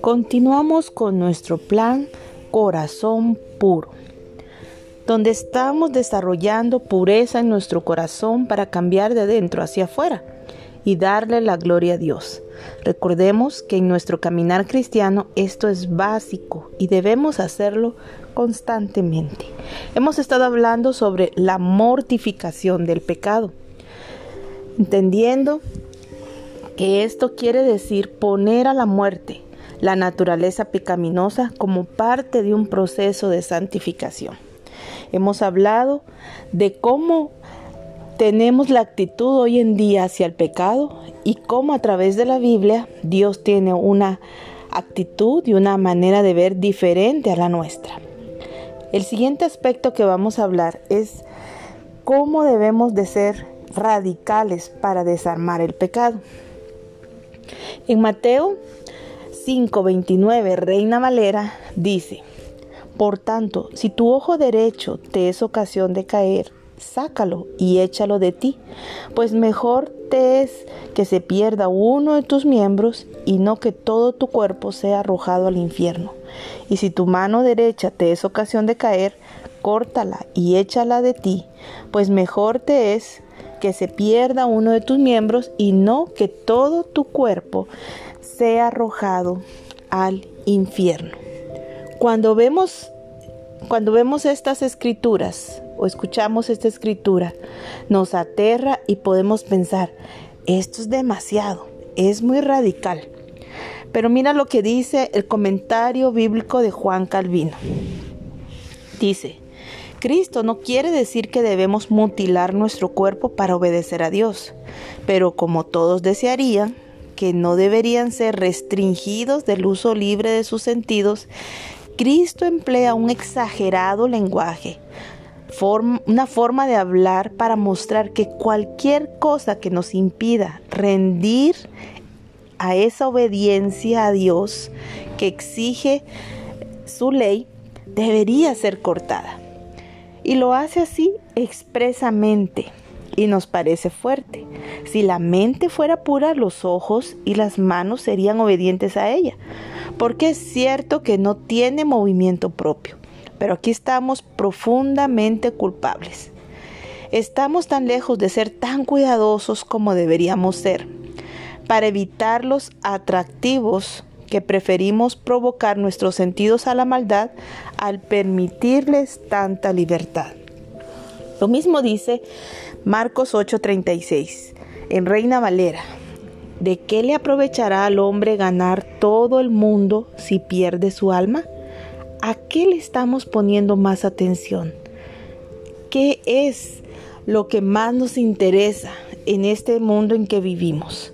Continuamos con nuestro plan Corazón Puro, donde estamos desarrollando pureza en nuestro corazón para cambiar de dentro hacia afuera y darle la gloria a Dios. Recordemos que en nuestro caminar cristiano esto es básico y debemos hacerlo constantemente. Hemos estado hablando sobre la mortificación del pecado, entendiendo que esto quiere decir poner a la muerte la naturaleza pecaminosa como parte de un proceso de santificación. Hemos hablado de cómo tenemos la actitud hoy en día hacia el pecado y cómo a través de la Biblia Dios tiene una actitud y una manera de ver diferente a la nuestra. El siguiente aspecto que vamos a hablar es cómo debemos de ser radicales para desarmar el pecado. En Mateo 5:29, Reina Valera, dice, Por tanto, si tu ojo derecho te es ocasión de caer, sácalo y échalo de ti, pues mejor te es que se pierda uno de tus miembros y no que todo tu cuerpo sea arrojado al infierno. Y si tu mano derecha te es ocasión de caer, córtala y échala de ti, pues mejor te es que se pierda uno de tus miembros y no que todo tu cuerpo sea arrojado al infierno. Cuando vemos cuando vemos estas escrituras o escuchamos esta escritura, nos aterra y podemos pensar, esto es demasiado, es muy radical. Pero mira lo que dice el comentario bíblico de Juan Calvino. Dice, Cristo no quiere decir que debemos mutilar nuestro cuerpo para obedecer a Dios, pero como todos desearían, que no deberían ser restringidos del uso libre de sus sentidos, Cristo emplea un exagerado lenguaje, una forma de hablar para mostrar que cualquier cosa que nos impida rendir a esa obediencia a Dios que exige su ley, debería ser cortada. Y lo hace así expresamente y nos parece fuerte. Si la mente fuera pura, los ojos y las manos serían obedientes a ella, porque es cierto que no tiene movimiento propio, pero aquí estamos profundamente culpables. Estamos tan lejos de ser tan cuidadosos como deberíamos ser, para evitar los atractivos que preferimos provocar nuestros sentidos a la maldad al permitirles tanta libertad. Lo mismo dice Marcos 8:36 en Reina Valera. ¿De qué le aprovechará al hombre ganar todo el mundo si pierde su alma? ¿A qué le estamos poniendo más atención? ¿Qué es lo que más nos interesa en este mundo en que vivimos?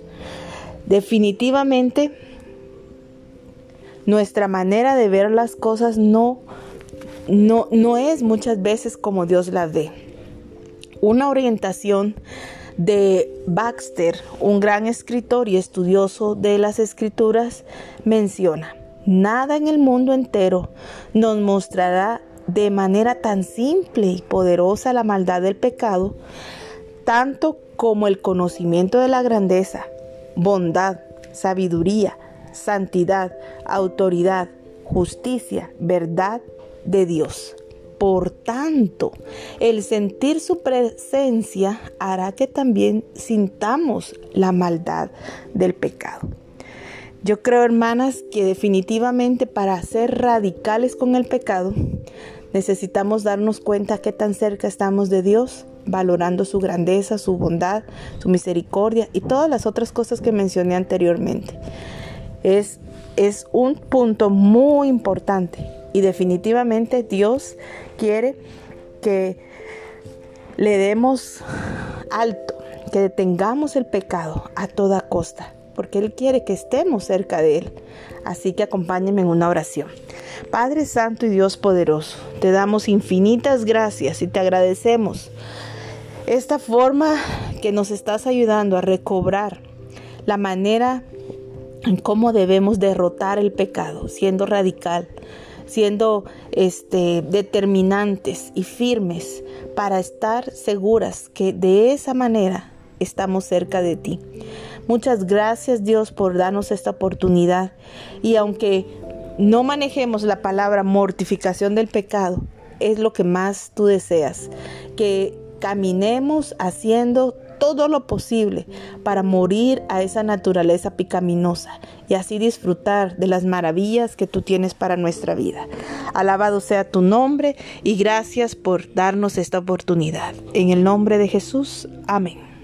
Definitivamente, nuestra manera de ver las cosas no, no, no es muchas veces como Dios las ve. Una orientación de Baxter, un gran escritor y estudioso de las escrituras, menciona, nada en el mundo entero nos mostrará de manera tan simple y poderosa la maldad del pecado, tanto como el conocimiento de la grandeza, bondad, sabiduría, santidad, autoridad, justicia, verdad de Dios. Por tanto, el sentir su presencia hará que también sintamos la maldad del pecado. Yo creo, hermanas, que definitivamente para ser radicales con el pecado, necesitamos darnos cuenta qué tan cerca estamos de Dios, valorando su grandeza, su bondad, su misericordia y todas las otras cosas que mencioné anteriormente. Es, es un punto muy importante y definitivamente Dios quiere que le demos alto, que detengamos el pecado a toda costa, porque Él quiere que estemos cerca de Él. Así que acompáñenme en una oración. Padre Santo y Dios poderoso, te damos infinitas gracias y te agradecemos esta forma que nos estás ayudando a recobrar la manera en cómo debemos derrotar el pecado, siendo radical, siendo este, determinantes y firmes para estar seguras que de esa manera estamos cerca de ti. Muchas gracias Dios por darnos esta oportunidad. Y aunque no manejemos la palabra mortificación del pecado, es lo que más tú deseas. Que caminemos haciendo todo lo posible para morir a esa naturaleza picaminosa y así disfrutar de las maravillas que tú tienes para nuestra vida. Alabado sea tu nombre y gracias por darnos esta oportunidad. En el nombre de Jesús, amén.